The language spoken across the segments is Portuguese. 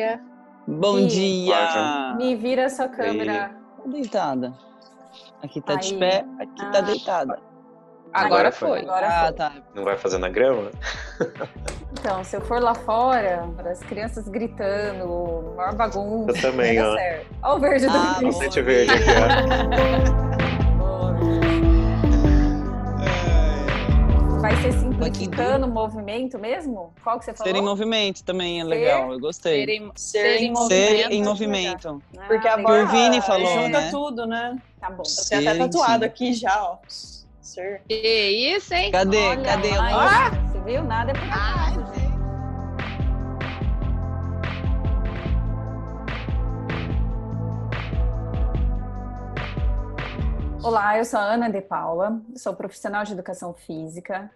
dia. Bom Ih, dia! Me vira sua câmera. Tá deitada. Aqui tá de Aí. pé, aqui tá Ah. deitada. Agora Agora foi. foi. Agora Ah, foi. tá. Não vai fazer na grama? Então, se eu for lá fora, as crianças gritando, maior bagunça. Eu também, ó. Olha o verde do Ah, Cris. bom. Sente verde aqui, Vai ser simplificando o movimento mesmo? Qual que você falou? Ser em movimento também é legal, eu gostei. Ser em, Ser ser em Ser movimento. em movimento. Ah, Porque a legal. Por borra Vini falou, junta né? tudo, né? Tá bom. Eu tenho até tatuado sim. aqui já, ó. Ser. Que isso, hein? Cadê? Olha Cadê o nosso? Você viu? Nada é por acaso, gente. Olá, eu sou a Ana De Paula, sou profissional de educação física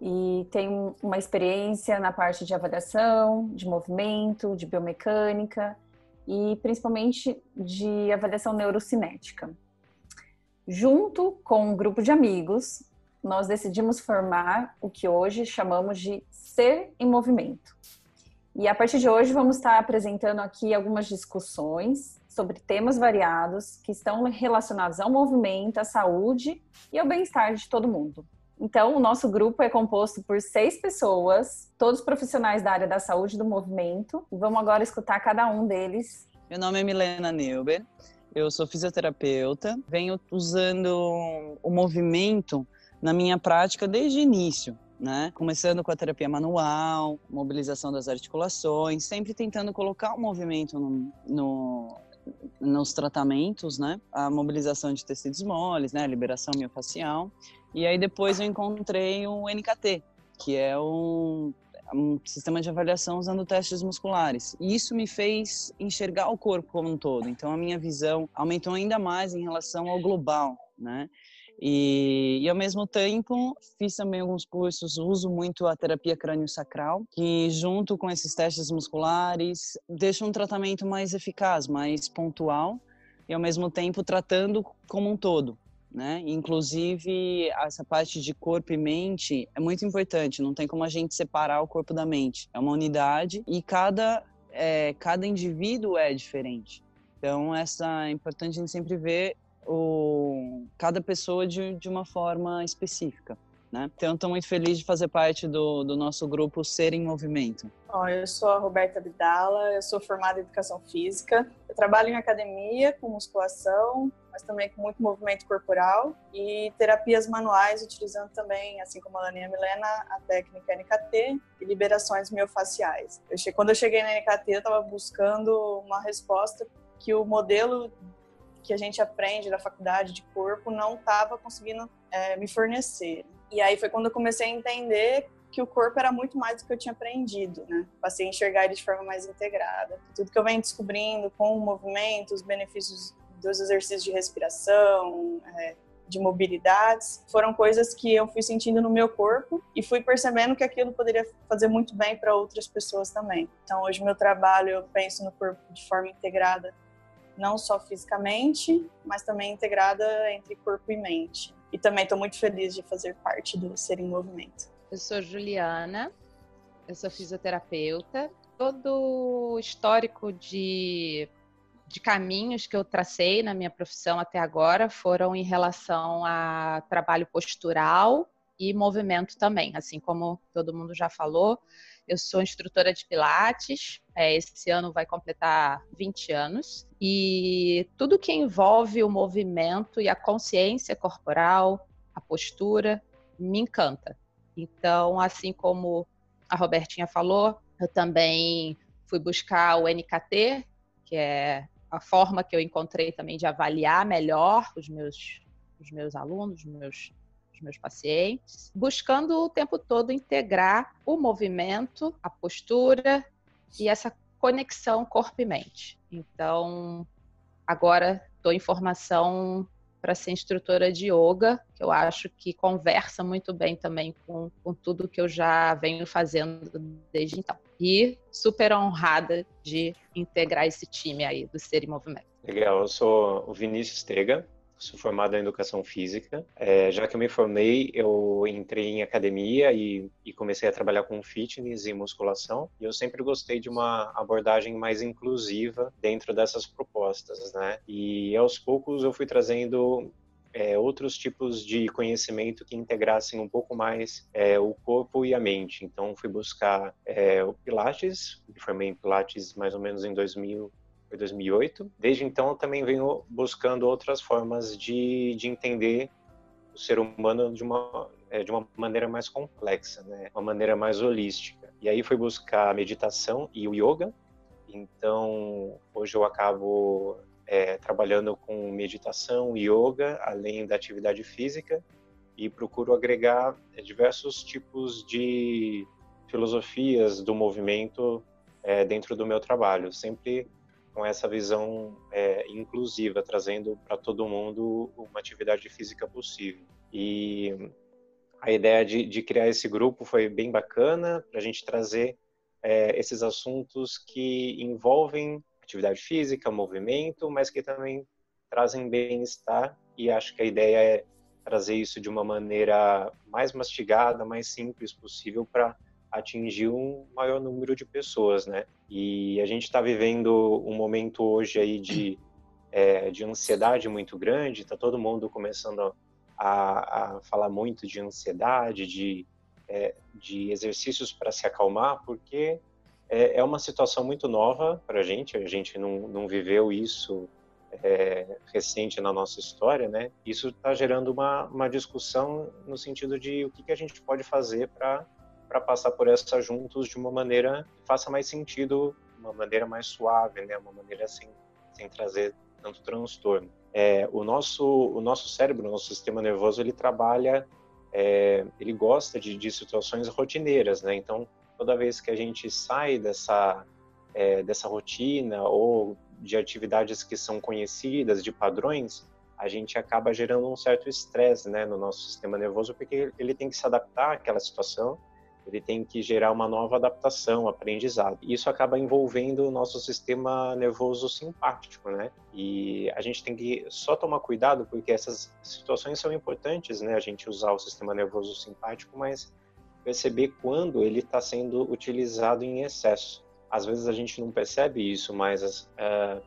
e tenho uma experiência na parte de avaliação, de movimento, de biomecânica e principalmente de avaliação neurocinética. Junto com um grupo de amigos, nós decidimos formar o que hoje chamamos de Ser em Movimento. E a partir de hoje vamos estar apresentando aqui algumas discussões sobre temas variados que estão relacionados ao movimento, à saúde e ao bem-estar de todo mundo. Então, o nosso grupo é composto por seis pessoas, todos profissionais da área da saúde do movimento. Vamos agora escutar cada um deles. Meu nome é Milena Neuber, eu sou fisioterapeuta, venho usando o movimento na minha prática desde o início. Né? Começando com a terapia manual, mobilização das articulações, sempre tentando colocar o movimento no, no- nos tratamentos, né? A mobilização de tecidos moles, né? A liberação miofacial. E aí depois eu encontrei o NKT, que é um, um sistema de avaliação usando testes musculares. E isso me fez enxergar o corpo como um todo. Então a minha visão aumentou ainda mais em relação ao global, né? E, e ao mesmo tempo fiz também alguns cursos, uso muito a terapia crânio-sacral, que junto com esses testes musculares deixa um tratamento mais eficaz, mais pontual e ao mesmo tempo tratando como um todo. Né? Inclusive, essa parte de corpo e mente é muito importante. Não tem como a gente separar o corpo da mente. É uma unidade e cada, é, cada indivíduo é diferente. Então, essa é importante a gente sempre ver o, cada pessoa de, de uma forma específica. Né? Então, estou muito feliz de fazer parte do, do nosso grupo Ser em Movimento. Ó, eu sou a Roberta Vidala, eu sou formada em educação física. Eu trabalho em academia com musculação, mas também com muito movimento corporal e terapias manuais, utilizando também, assim como a Ana e a Milena, a técnica NKT e liberações miofaciais. Eu che- Quando eu cheguei na NKT, eu estava buscando uma resposta que o modelo que a gente aprende da faculdade de corpo não estava conseguindo é, me fornecer. E aí foi quando eu comecei a entender que o corpo era muito mais do que eu tinha aprendido, né? Passei a enxergar ele de forma mais integrada. Tudo que eu venho descobrindo com o movimento, os benefícios dos exercícios de respiração, é, de mobilidades, foram coisas que eu fui sentindo no meu corpo e fui percebendo que aquilo poderia fazer muito bem para outras pessoas também. Então, hoje meu trabalho eu penso no corpo de forma integrada, não só fisicamente, mas também integrada entre corpo e mente. E também estou muito feliz de fazer parte do Ser em Movimento. Eu sou Juliana, eu sou fisioterapeuta. Todo o histórico de, de caminhos que eu tracei na minha profissão até agora foram em relação a trabalho postural e movimento também. Assim como todo mundo já falou, eu sou instrutora de Pilates, é, esse ano vai completar 20 anos, e tudo que envolve o movimento e a consciência corporal, a postura, me encanta. Então, assim como a Robertinha falou, eu também fui buscar o NKT, que é a forma que eu encontrei também de avaliar melhor os meus, os meus alunos, os meus, os meus pacientes, buscando o tempo todo integrar o movimento, a postura e essa conexão corpo e mente. Então, agora estou em formação para ser instrutora de yoga, que eu acho que conversa muito bem também com, com tudo que eu já venho fazendo desde então. E super honrada de integrar esse time aí do Ser em Movimento. Legal, eu sou o Vinícius Tega, sou formado em educação física. É, já que eu me formei, eu entrei em academia e, e, comecei a trabalhar com fitness e musculação. E eu sempre gostei de uma abordagem mais inclusiva dentro dessas propostas, né? E aos poucos eu fui trazendo é, outros tipos de conhecimento que integrassem um pouco mais é, o corpo e a mente. Então, fui buscar é, o Pilates, me formei em Pilates mais ou menos em 2000, foi 2008. Desde então, eu também venho buscando outras formas de, de entender o ser humano de uma, é, de uma maneira mais complexa, né? uma maneira mais holística. E aí fui buscar a meditação e o yoga. Então, hoje eu acabo é, trabalhando com meditação, yoga, além da atividade física, e procuro agregar diversos tipos de filosofias do movimento é, dentro do meu trabalho, sempre com essa visão é, inclusiva, trazendo para todo mundo uma atividade física possível. E a ideia de, de criar esse grupo foi bem bacana para a gente trazer é, esses assuntos que envolvem atividade física, movimento, mas que também trazem bem-estar. E acho que a ideia é trazer isso de uma maneira mais mastigada, mais simples possível para atingir um maior número de pessoas, né? E a gente está vivendo um momento hoje aí de, é, de ansiedade muito grande, está todo mundo começando a, a, falar muito de ansiedade, de, é, de exercícios para se acalmar, porque é, é uma situação muito nova para a gente, a gente não, não viveu isso é, recente na nossa história, né? Isso está gerando uma, uma discussão no sentido de o que, que a gente pode fazer para para passar por essa juntos de uma maneira que faça mais sentido, uma maneira mais suave, né? Uma maneira sem, sem trazer tanto transtorno. É, o nosso o nosso cérebro, o nosso sistema nervoso, ele trabalha, é, ele gosta de, de situações rotineiras, né? Então, toda vez que a gente sai dessa é, dessa rotina ou de atividades que são conhecidas, de padrões, a gente acaba gerando um certo estresse, né, no nosso sistema nervoso, porque ele tem que se adaptar àquela situação ele tem que gerar uma nova adaptação, aprendizado. Isso acaba envolvendo o nosso sistema nervoso simpático, né? E a gente tem que só tomar cuidado porque essas situações são importantes, né? A gente usar o sistema nervoso simpático, mas perceber quando ele está sendo utilizado em excesso. Às vezes a gente não percebe isso, mas uh,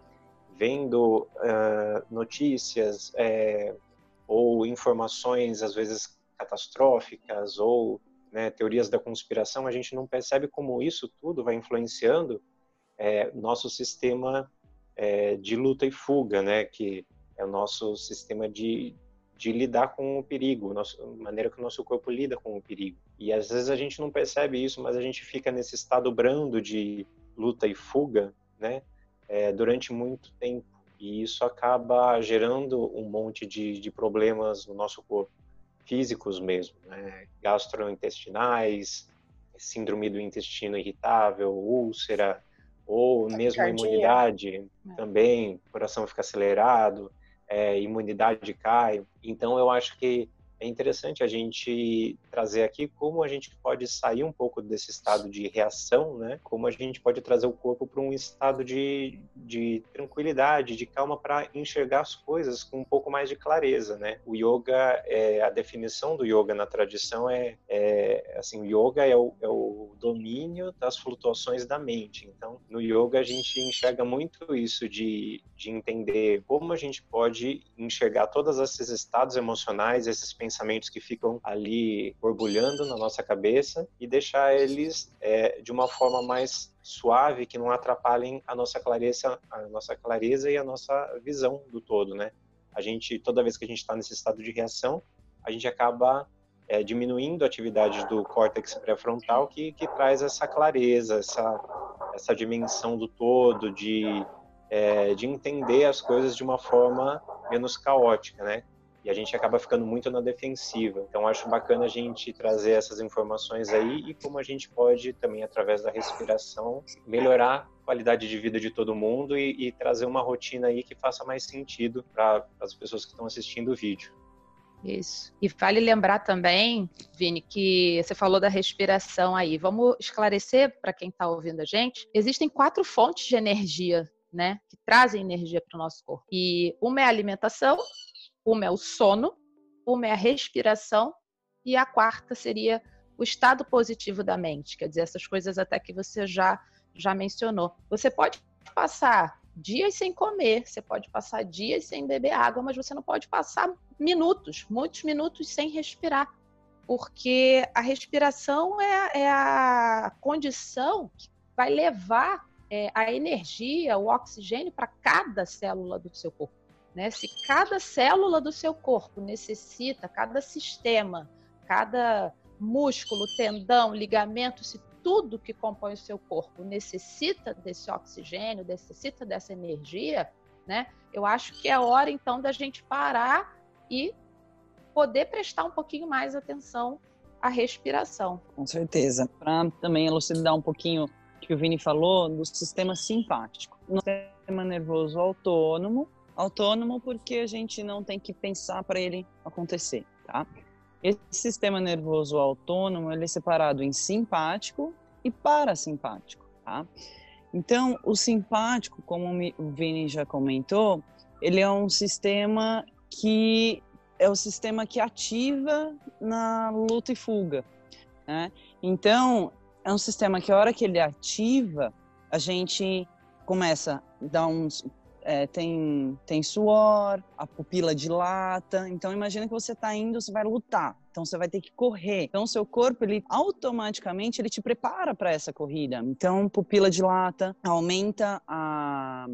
vendo uh, notícias uh, ou informações às vezes catastróficas ou né, teorias da conspiração, a gente não percebe como isso tudo vai influenciando é, nosso sistema é, de luta e fuga, né, que é o nosso sistema de, de lidar com o perigo, a maneira que o nosso corpo lida com o perigo. E às vezes a gente não percebe isso, mas a gente fica nesse estado brando de luta e fuga, né, é, durante muito tempo. E isso acaba gerando um monte de, de problemas no nosso corpo físicos mesmo, né? gastrointestinais, síndrome do intestino irritável, úlcera, ou mesmo imunidade é. também, coração fica acelerado, é, imunidade cai. Então eu acho que é interessante a gente trazer aqui como a gente pode sair um pouco desse estado de reação, né? Como a gente pode trazer o corpo para um estado de, de tranquilidade, de calma para enxergar as coisas com um pouco mais de clareza, né? O yoga, é, a definição do yoga na tradição é, é assim, o yoga é o, é o domínio das flutuações da mente. Então, no yoga a gente enxerga muito isso de, de entender como a gente pode enxergar todos esses estados emocionais, esses pensamentos pensamentos que ficam ali borbulhando na nossa cabeça e deixar eles é, de uma forma mais suave, que não atrapalhem a nossa clareza, a nossa clareza e a nossa visão do todo, né? A gente, toda vez que a gente está nesse estado de reação, a gente acaba é, diminuindo a atividade do córtex pré-frontal que, que traz essa clareza, essa, essa dimensão do todo, de, é, de entender as coisas de uma forma menos caótica, né? E a gente acaba ficando muito na defensiva. Então acho bacana a gente trazer essas informações aí e como a gente pode também através da respiração melhorar a qualidade de vida de todo mundo e, e trazer uma rotina aí que faça mais sentido para as pessoas que estão assistindo o vídeo. Isso. E vale lembrar também, Vini, que você falou da respiração aí. Vamos esclarecer para quem está ouvindo a gente. Existem quatro fontes de energia, né, que trazem energia para o nosso corpo. E uma é a alimentação, Uma é o sono, uma é a respiração e a quarta seria o estado positivo da mente, quer dizer, essas coisas até que você já já mencionou. Você pode passar dias sem comer, você pode passar dias sem beber água, mas você não pode passar minutos, muitos minutos sem respirar, porque a respiração é, é a condição que vai levar é, a energia, o oxigênio para cada célula do seu corpo. Né? Se cada célula do seu corpo necessita, cada sistema, cada músculo, tendão, ligamento, se tudo que compõe o seu corpo necessita desse oxigênio, necessita dessa energia, né? Eu acho que é hora então da gente parar e poder prestar um pouquinho mais atenção à respiração. Com certeza. Para também elucidar um pouquinho que o Vini falou do sistema simpático. No sistema nervoso autônomo, autônomo porque a gente não tem que pensar para ele acontecer, tá? Esse sistema nervoso autônomo ele é separado em simpático e parasimpático, tá? Então, o simpático, como o Vini já comentou, ele é um sistema que é o sistema que ativa na luta e fuga, né? Então, é um sistema que a hora que ele ativa, a gente começa a dar uns é, tem, tem suor, a pupila dilata. Então, imagina que você está indo, você vai lutar. Então, você vai ter que correr. Então, seu corpo, ele automaticamente, ele te prepara para essa corrida. Então, pupila dilata, aumenta a,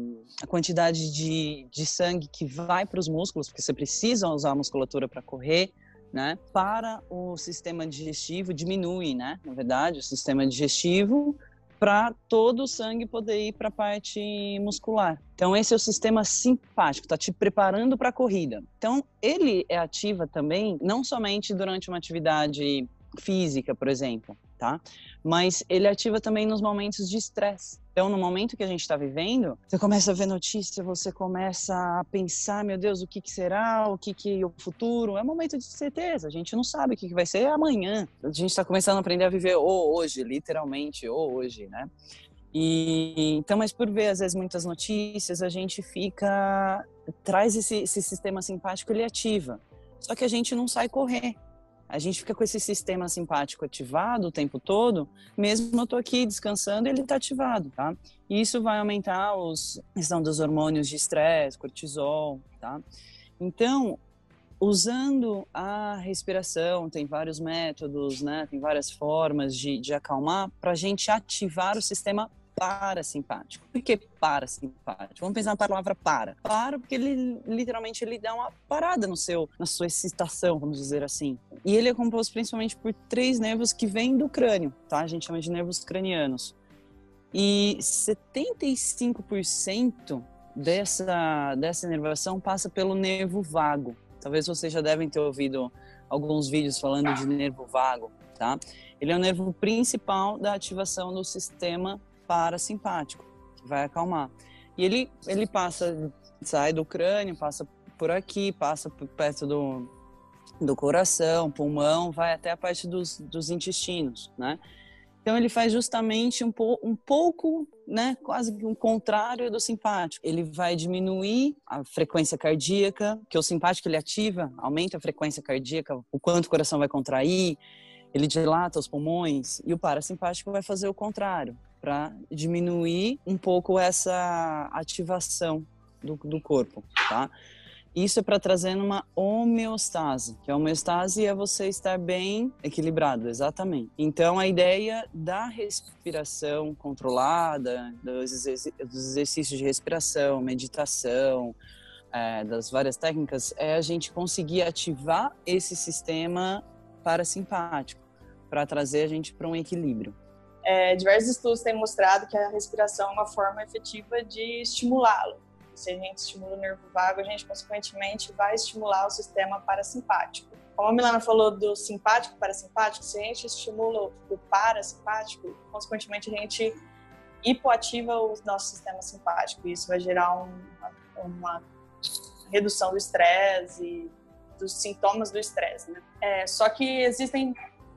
a quantidade de, de sangue que vai para os músculos, porque você precisa usar a musculatura para correr. Né? Para o sistema digestivo diminui, né? Na verdade, o sistema digestivo para todo o sangue poder ir para a parte muscular. Então esse é o sistema simpático, está te preparando para a corrida. Então ele é ativa também, não somente durante uma atividade física, por exemplo, tá? Mas ele ativa também nos momentos de estresse. Então, no momento que a gente está vivendo, você começa a ver notícia, você começa a pensar, meu Deus, o que, que será, o que, que o futuro. É um momento de certeza. A gente não sabe o que, que vai ser amanhã. A gente está começando a aprender a viver o hoje, literalmente, o hoje, né? E então, mas por ver às vezes muitas notícias, a gente fica traz esse, esse sistema simpático, ele ativa. Só que a gente não sai correr a gente fica com esse sistema simpático ativado o tempo todo, mesmo eu tô aqui descansando, ele está ativado, tá? E isso vai aumentar os questão dos hormônios de estresse, cortisol, tá? Então, usando a respiração, tem vários métodos, né? Tem várias formas de, de acalmar para a gente ativar o sistema parasimpático. Por que parasimpático? Vamos pensar na palavra para. Para porque ele literalmente ele dá uma parada no seu, na sua excitação, vamos dizer assim. E ele é composto principalmente por três nervos que vêm do crânio, tá? A gente chama de nervos cranianos. E 75% dessa dessa inervação passa pelo nervo vago. Talvez vocês já devem ter ouvido alguns vídeos falando de nervo vago, tá? Ele é o nervo principal da ativação do sistema parasimpático, que vai acalmar. E ele, ele passa, sai do crânio, passa por aqui, passa por perto do, do coração, pulmão, vai até a parte dos, dos intestinos, né? Então ele faz justamente um, po, um pouco, né, quase que um contrário do simpático. Ele vai diminuir a frequência cardíaca, que o simpático ele ativa, aumenta a frequência cardíaca, o quanto o coração vai contrair, ele dilata os pulmões, e o parasimpático vai fazer o contrário para diminuir um pouco essa ativação do, do corpo, tá? Isso é para trazer uma homeostase, que a homeostase é você estar bem equilibrado, exatamente. Então, a ideia da respiração controlada, dos, exercícios de respiração, meditação, é, das várias técnicas, é a gente conseguir ativar esse sistema parasimpático para trazer a gente para um equilíbrio. É, diversos estudos têm mostrado que a respiração é uma forma efetiva de estimulá-lo. Se a gente estimula o nervo vago, a gente consequentemente vai estimular o sistema parasimpático. Como a Milana falou do simpático e parasimpático, se a gente estimula o parasimpático, consequentemente a gente hipoativa o nosso sistema simpático. E isso vai gerar um, uma redução do estresse e dos sintomas do estresse. Né? É, só que existem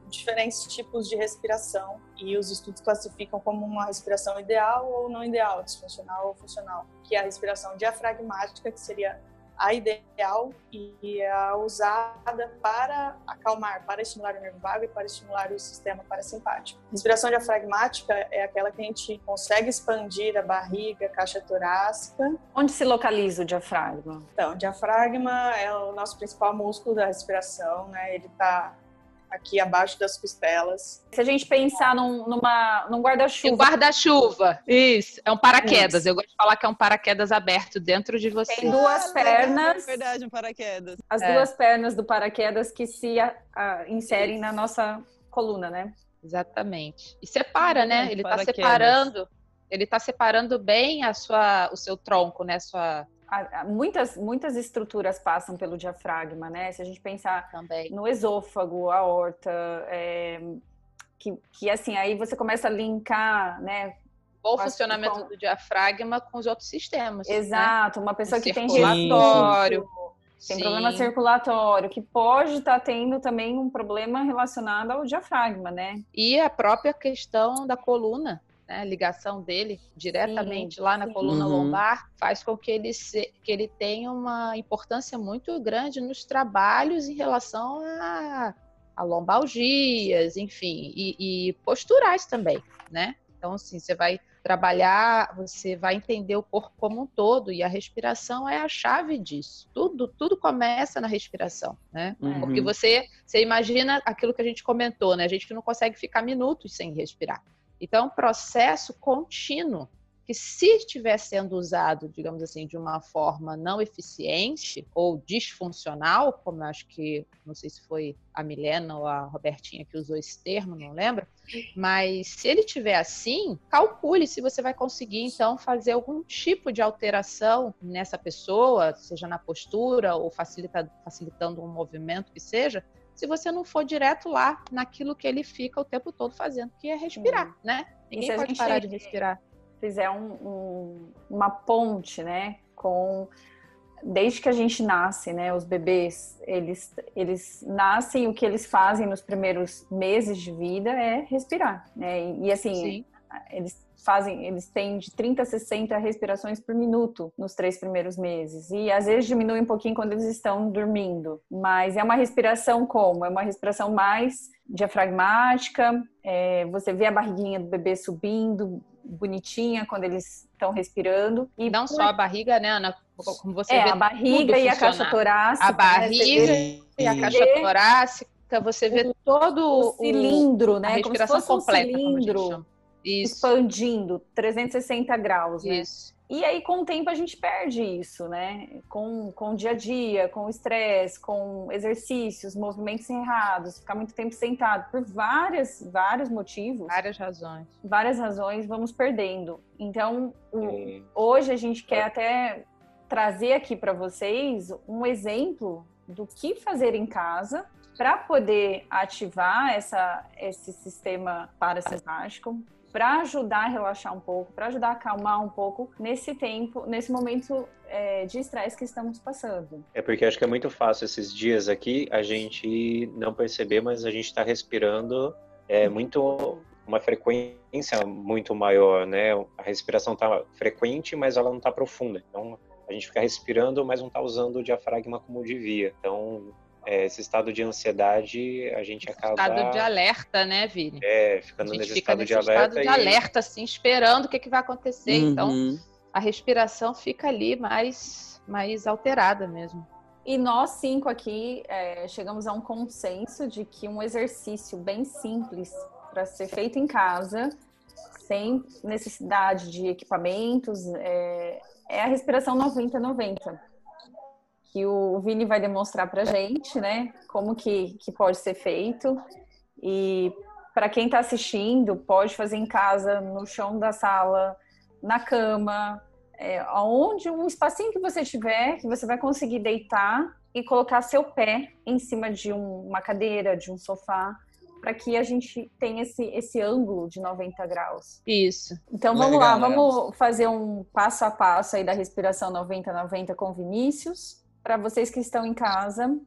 diferentes tipos de respiração e os estudos classificam como uma respiração ideal ou não ideal, disfuncional ou funcional, que é a respiração diafragmática, que seria a ideal e a usada para acalmar, para estimular o nervo vago e para estimular o sistema parasimpático. Respiração diafragmática é aquela que a gente consegue expandir a barriga, a caixa torácica. Onde se localiza o diafragma? Então, o diafragma é o nosso principal músculo da respiração, né? Ele está aqui abaixo das costelas. Se a gente pensar num, numa, num guarda-chuva. guarda-chuva, isso. É um paraquedas. Isso. Eu gosto de falar que é um paraquedas aberto dentro de você. Tem duas Ah, pernas. É verdade, um paraquedas. As É. duas pernas do paraquedas que se a- a- inserem na nossa coluna, né? Exatamente. E separa, né? Hum, Ele está separando. Ele está separando bem a sua, o seu tronco, né? Sua A- Muitas, muitas estruturas passam pelo diafragma, né? Se a gente pensar também. no esôfago, a horta, é, que, que assim, aí você começa a linkar, né? Bom funcionamento com- do diafragma com os outros sistemas. né? Exato, uma pessoa que tem refluxo, tem Sim. problema circulatório, que pode estar tendo também um problema relacionado ao diafragma, né? E a própria questão da coluna, né? A ligação dele diretamente lá na sim. coluna Uhum. lombar faz com que ele, se- que ele tenha uma importância muito grande nos trabalhos em relação a, a lombalgias, enfim, e, e posturais também, né? Então, assim, você vai trabalhar, você vai entender o corpo como um todo e a respiração é a chave disso. Tudo, tudo começa na respiração, né? Uhum. Porque você, você imagina aquilo que a gente comentou, né? A gente não consegue ficar minutos sem respirar. Então, é um processo contínuo que se estiver sendo usado, digamos assim, de uma forma não eficiente ou disfuncional, como eu acho que, não sei se foi a Milena ou a Robertinha que usou esse termo, não lembro, mas se ele tiver assim, calcule se você vai conseguir, então, fazer algum tipo de alteração nessa pessoa, seja na postura ou facilita- facilitando um movimento que seja, se você não for direto lá naquilo que ele fica o tempo todo fazendo, que é respirar, né? E Ninguém pode parar de respirar. fizer um- um- uma ponte, né, com desde que a gente nasce, né, os bebês, eles eles nascem o que eles fazem nos primeiros meses de vida é respirar, né? E, e, assim, Sim. Eles fazem, eles têm de 30 a 60 respirações por minuto nos três primeiros meses. E às vezes diminui um pouquinho quando eles estão dormindo. Mas é uma respiração como? É uma respiração mais diafragmática. é, você vê a barriguinha do bebê subindo, bonitinha, quando eles estão respirando. E Não por- só a barriga, né, Ana? Como você é, vê a barriga e a funcionar. caixa torácica. A né? barriga e a caixa vê torácica, você vê todo o o cilindro, a né? Como se respiração fosse um completa, a gente cilindro. Isso, expandindo 360 graus, né? isso. E aí, com o tempo, a gente perde isso, né? Com, com o dia a dia, com o estresse, com exercícios, movimentos errados, ficar muito tempo sentado, por várias, vários motivos, Várias razões. várias razões, vamos perdendo. Então, o- hoje a gente quer até trazer aqui para vocês um exemplo do que fazer em casa para poder ativar essa, esse sistema parasimpático, para ajudar a relaxar um pouco, para ajudar a acalmar um pouco nesse tempo, nesse momento é, de estresse que estamos passando. É porque acho que é muito fácil esses dias aqui a gente não perceber, mas a gente está respirando é muito uma frequência muito maior, né? A respiração está frequente, mas ela não está profunda. Então a gente fica respirando, mas não está usando o diafragma como devia. Então esse estado de ansiedade a gente acaba Estado de alerta, né, Vini? é, A ficando gente nesse fica estado nesse de alerta estado de e alerta, assim, esperando o que, que vai acontecer. Então, Uhum. a respiração fica ali mais, mais alterada mesmo. E nós cinco aqui é, chegamos a um consenso de que um exercício bem simples para ser feito em casa, sem necessidade de equipamentos, é, é a respiração 90-90. Que o Vini vai demonstrar para gente, né? Como que, que pode ser feito. E para quem está assistindo, pode fazer em casa, no chão da sala, na cama, é, aonde um espacinho que você tiver, que você vai conseguir deitar e colocar seu pé em cima de um- uma cadeira, de um sofá, para que a gente tenha esse, esse ângulo de 90 graus. Isso. Então vamos lá, Legal, vamos fazer um passo a passo aí da respiração 90-90 com Vinícius, para vocês que estão em casa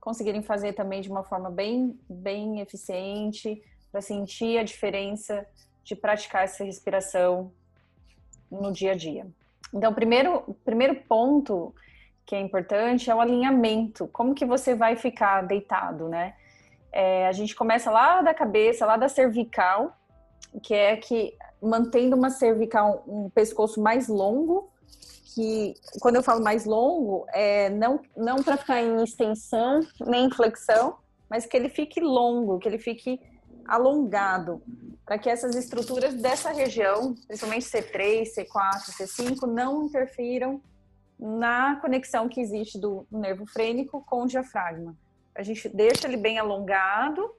conseguirem fazer também de uma forma bem, bem eficiente, para sentir a diferença de praticar essa respiração no dia a dia. Então, primeiro, primeiro ponto que é importante é o alinhamento. Como que você vai ficar deitado, né? É, a gente começa lá da cabeça, lá da cervical, que é que mantendo uma cervical, um pescoço mais longo, que quando eu falo mais longo, é não, não para ficar em extensão nem em flexão, mas que ele fique longo, que ele fique alongado, para que essas estruturas dessa região, principalmente C3, C4, C5, não interfiram na conexão que existe do nervo frênico com o diafragma. A gente deixa ele bem alongado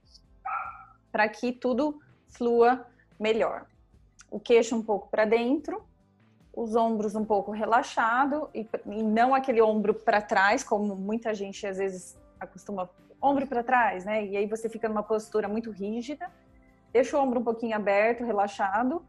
para que tudo flua melhor. O queixo um pouco para dentro, os ombros um pouco relaxado e, e não aquele ombro para trás, como muita gente às vezes acostuma ombro para trás, né? E aí você fica numa postura muito rígida. Deixa o ombro um pouquinho aberto, relaxado.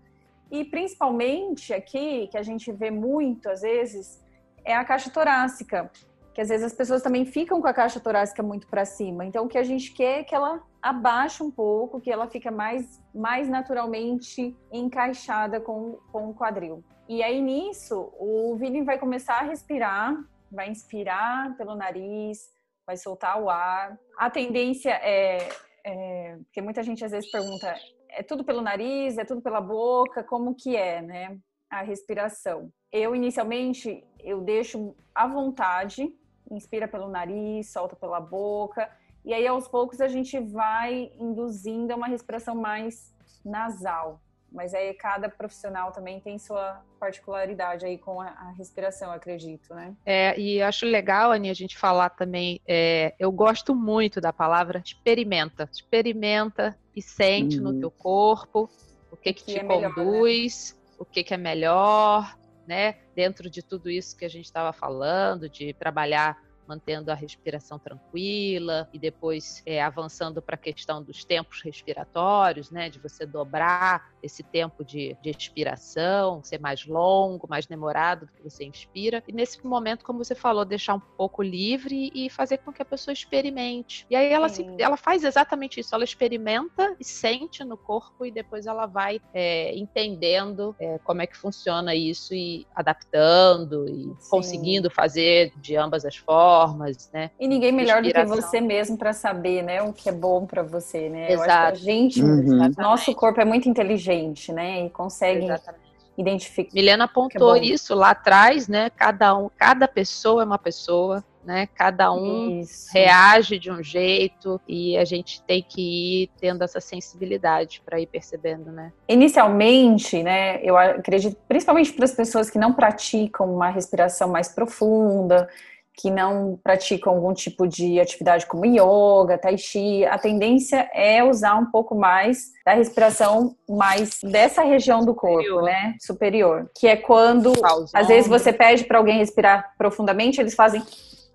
E principalmente aqui, que a gente vê muito às vezes, é a caixa torácica, que às vezes as pessoas também ficam com a caixa torácica muito para cima. Então o que a gente quer é que ela abaixe um pouco, que ela fica mais, mais naturalmente encaixada com, com o quadril. E aí nisso, o Vini vai começar a respirar, vai inspirar pelo nariz, vai soltar o ar. A tendência é, é porque muita gente às vezes pergunta, é tudo pelo nariz, é tudo pela boca, como que é, né? A respiração. Eu inicialmente eu deixo à vontade, inspira pelo nariz, solta pela boca, e aí aos poucos a gente vai induzindo uma respiração mais nasal. Mas aí cada profissional também tem sua particularidade aí com a, a respiração, acredito, né? É, e acho legal, Ani, a gente falar também. É, eu gosto muito da palavra experimenta. Experimenta e sente uhum. no teu corpo o que, que, que te é conduz, melhor, né? o que, que é melhor, né? Dentro de tudo isso que a gente estava falando, de trabalhar mantendo a respiração tranquila e depois é, avançando para a questão dos tempos respiratórios, né, de você dobrar esse tempo de, de expiração, ser mais longo, mais demorado do que você inspira. E nesse momento, como você falou, deixar um pouco livre e fazer com que a pessoa experimente. E aí ela, se, ela faz exatamente isso, ela experimenta e sente no corpo e depois ela vai é, entendendo é, como é que funciona isso e adaptando e Sim. conseguindo fazer de ambas as formas, né? E ninguém melhor do que você mesmo para saber, né, o que é bom para você, né? Exato. Eu acho que a gente, uhum. nosso corpo é muito inteligente gente, né? E consegue Exatamente. identificar. Milena apontou é isso lá atrás, né? Cada um, cada pessoa é uma pessoa, né? Cada um Isso. reage de um jeito e a gente tem que ir tendo essa sensibilidade para ir percebendo, né? Inicialmente, né? Eu acredito, principalmente para as pessoas que não praticam uma respiração mais profunda, que não praticam algum tipo de atividade como yoga, tai chi, a tendência é usar um pouco mais da respiração mais dessa região do corpo, superior. né? Superior, que é quando às vezes você pede para alguém respirar profundamente, eles fazem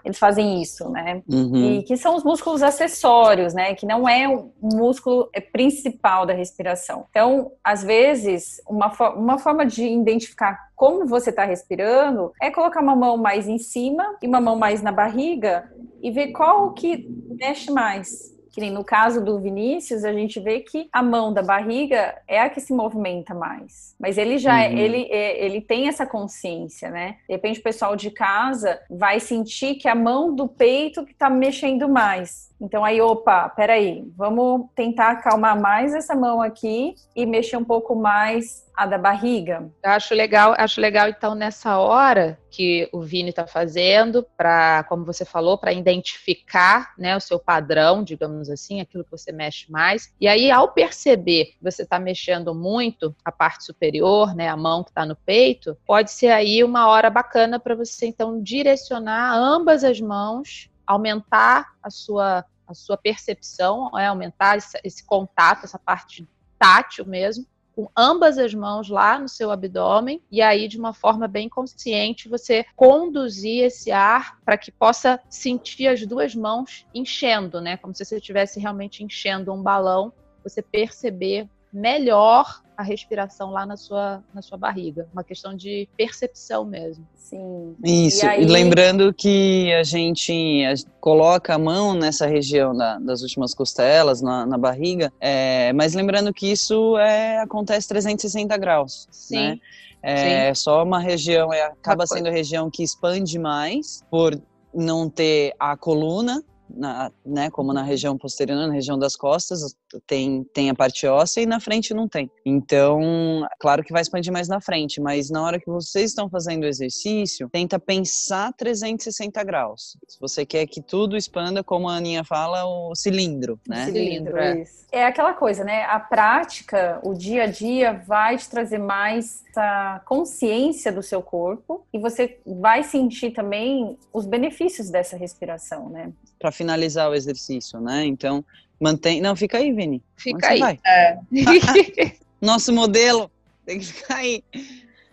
eles fazem isso, né? Uhum. E que são os músculos acessórios, né? Que não é o músculo é principal da respiração. Então, às vezes, uma, uma forma de identificar como você está respirando é colocar uma mão mais em cima e uma mão mais na barriga e ver qual que mexe mais que nem no caso do Vinícius, a gente vê que a mão da barriga é a que se movimenta mais. Mas ele já é, uhum. ele, é, ele tem essa consciência, né? De repente o pessoal de casa vai sentir que a mão do peito que tá mexendo mais. Então aí, opa, peraí, vamos tentar acalmar mais essa mão aqui e mexer um pouco mais a da barriga. Eu acho legal, acho legal então nessa hora que o Vini está fazendo para, como você falou, para identificar, né, o seu padrão, digamos assim, aquilo que você mexe mais. E aí, ao perceber que você está mexendo muito a parte superior, né, a mão que está no peito, pode ser aí uma hora bacana para você então direcionar ambas as mãos aumentar a sua a sua percepção, é, aumentar esse, esse contato, essa parte tátil mesmo, com ambas as mãos lá no seu abdômen e aí de uma forma bem consciente você conduzir esse ar para que possa sentir as duas mãos enchendo, né? Como se você estivesse realmente enchendo um balão, você perceber melhor a respiração lá na sua, na sua barriga. Uma questão de percepção mesmo. Sim. Isso, e, aí... e lembrando que a gente coloca a mão nessa região da, das últimas costelas, na, na barriga, é, mas lembrando que isso é, acontece 360 graus. Sim. Né? É Sim. só uma região, é, acaba sendo a região que expande mais por não ter a coluna, na, né, como na região posterior, na região das costas, tem, tem a parte óssea e na frente não tem. Então, claro que vai expandir mais na frente, mas na hora que vocês estão fazendo o exercício, tenta pensar 360 graus. Se você quer que tudo expanda, como a Aninha fala, o cilindro, né? Cilindro, é. É aquela coisa, né? A prática, o dia a dia vai te trazer mais essa consciência do seu corpo e você vai sentir também os benefícios dessa respiração, né? Para finalizar o exercício, né? Então, mantém. Não, fica aí, Vini. Fica Onde aí. É. Nosso modelo tem que ficar aí.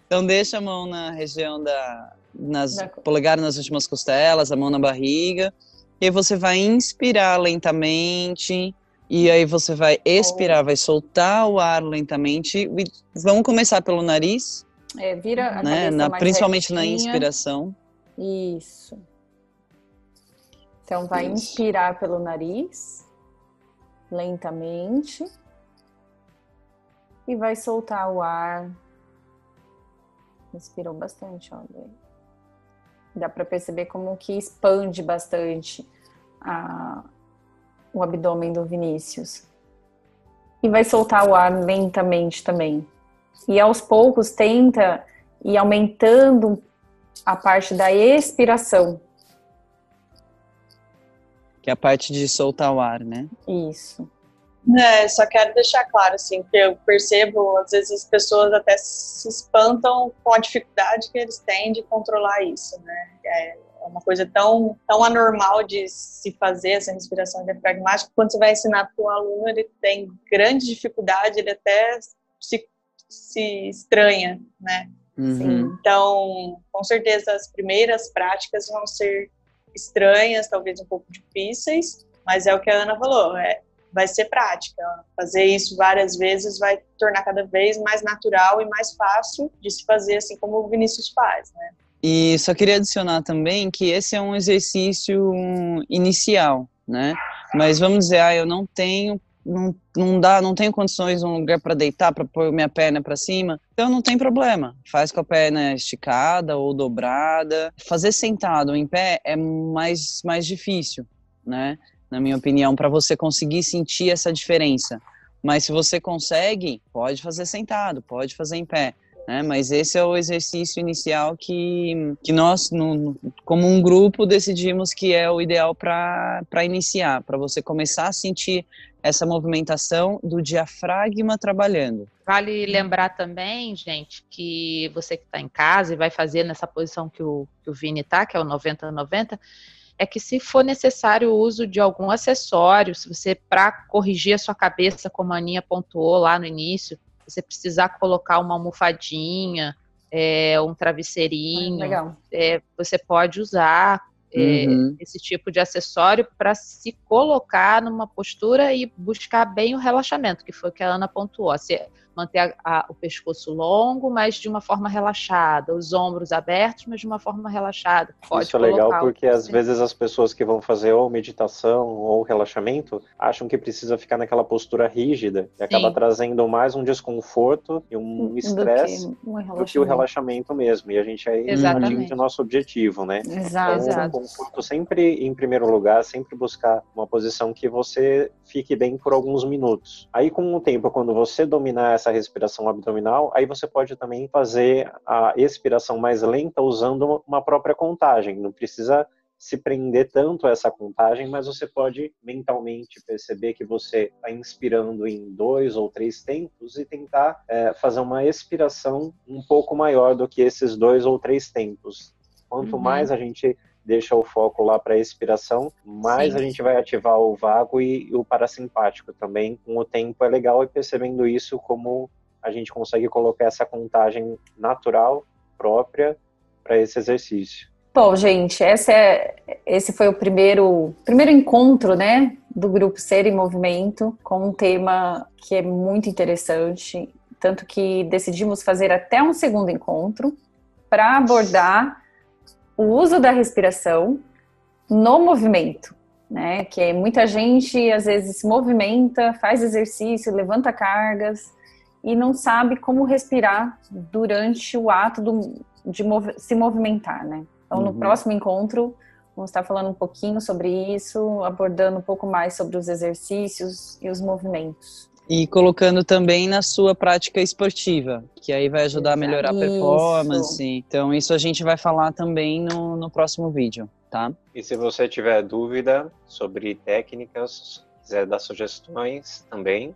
Então, deixa a mão na região da. Nas, polegar nas últimas costelas, a mão na barriga. E aí você vai inspirar lentamente. E aí você vai expirar, vai soltar o ar lentamente. Vamos começar pelo nariz. É, vira a né? na, Principalmente retinha. na inspiração. Isso. Então vai Isso. inspirar pelo nariz, lentamente. E vai soltar o ar. Inspirou bastante, olha. Dá para perceber como que expande bastante a, o abdômen do Vinícius. E vai soltar o ar lentamente também. E aos poucos tenta ir aumentando a parte da expiração que é a parte de soltar o ar, né? Isso. É, só quero deixar claro, assim, que eu percebo, às vezes as pessoas até se espantam com a dificuldade que eles têm de controlar isso, né? É uma coisa tão, tão anormal de se fazer essa respiração diafragmática, quando você vai ensinar para o aluno, ele tem grande dificuldade, ele até se, se estranha, né? Uhum. Então, com certeza, as primeiras práticas vão ser estranhas, talvez um pouco difíceis, mas é o que a Ana falou, é, vai ser prática. Fazer isso várias vezes vai tornar cada vez mais natural e mais fácil de se fazer, assim como o Vinícius faz, né? E só queria adicionar também que esse é um exercício inicial, né? Mas vamos dizer, ah, eu não tenho não, não dá, não tenho condições, um lugar para deitar, para pôr minha perna para cima, então não tem problema. Faz com a perna esticada ou dobrada. Fazer sentado em pé é mais mais difícil, né? Na minha opinião, para você conseguir sentir essa diferença. Mas se você consegue, pode fazer sentado, pode fazer em pé. Né? Mas esse é o exercício inicial que, que nós, no, como um grupo, decidimos que é o ideal para iniciar, para você começar a sentir essa movimentação do diafragma trabalhando. Vale lembrar também, gente, que você que está em casa e vai fazer nessa posição que o, que o Vini está, que é o 90-90, é que se for necessário o uso de algum acessório, se você, para corrigir a sua cabeça, como a Aninha pontuou lá no início, você precisar colocar uma almofadinha, é, um travesseirinho, ah, é, você pode usar é, uhum. esse tipo de acessório para se colocar numa postura e buscar bem o relaxamento, que foi o que a Ana pontuou. Se, manter a, a, o pescoço longo, mas de uma forma relaxada, os ombros abertos, mas de uma forma relaxada. Pode Isso é legal porque às vezes as pessoas que vão fazer ou meditação ou relaxamento acham que precisa ficar naquela postura rígida e Sim. acaba trazendo mais um desconforto e um estresse do, do, que o relaxamento mesmo. E a gente aí Exatamente. atinge o nosso objetivo, né? Exato. Então, o conforto sempre em primeiro lugar, sempre buscar uma posição que você fique bem por alguns minutos. Aí com o tempo, quando você dominar essa respiração abdominal, aí você pode também fazer a expiração mais lenta usando uma própria contagem. Não precisa se prender tanto a essa contagem, mas você pode mentalmente perceber que você está inspirando em dois ou três tempos e tentar é, fazer uma expiração um pouco maior do que esses dois ou três tempos. Quanto uhum. mais a gente deixa o foco lá para a expiração, mais Sim. a gente vai ativar o vago e o parasimpático também. Com o tempo é legal e percebendo isso como a gente consegue colocar essa contagem natural própria para esse exercício. Bom, gente, esse, é, esse foi o primeiro, primeiro encontro, né, do grupo Ser em Movimento, com um tema que é muito interessante, tanto que decidimos fazer até um segundo encontro para abordar o uso da respiração no movimento, né? Que muita gente às vezes se movimenta, faz exercício, levanta cargas e não sabe como respirar durante o ato do, de mov se movimentar, né? Então, uhum. no próximo encontro, vamos estar falando um pouquinho sobre isso, abordando um pouco mais sobre os exercícios e os movimentos. E colocando também na sua prática esportiva, que aí vai ajudar a melhorar a performance. Então, isso a gente vai falar também no, no próximo vídeo, tá? E se você tiver dúvida sobre técnicas, quiser dar sugestões também,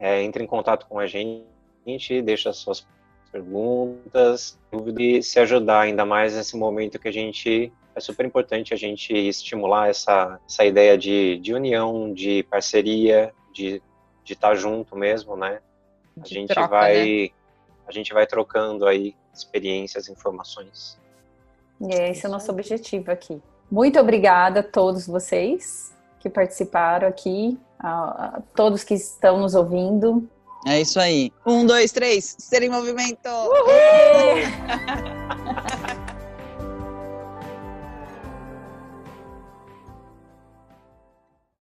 é, entre em contato com a gente, deixa suas perguntas, dúvidas e se ajudar ainda mais nesse momento que a gente é super importante a gente estimular essa, essa ideia de, de união, de parceria, de de estar tá junto mesmo, né? A de gente troca, vai né? a gente vai trocando aí experiências, informações. E esse é o nosso objetivo aqui. Muito obrigada a todos vocês que participaram aqui, a, a todos que estão nos ouvindo. É isso aí. Um, dois, três, ser em movimento!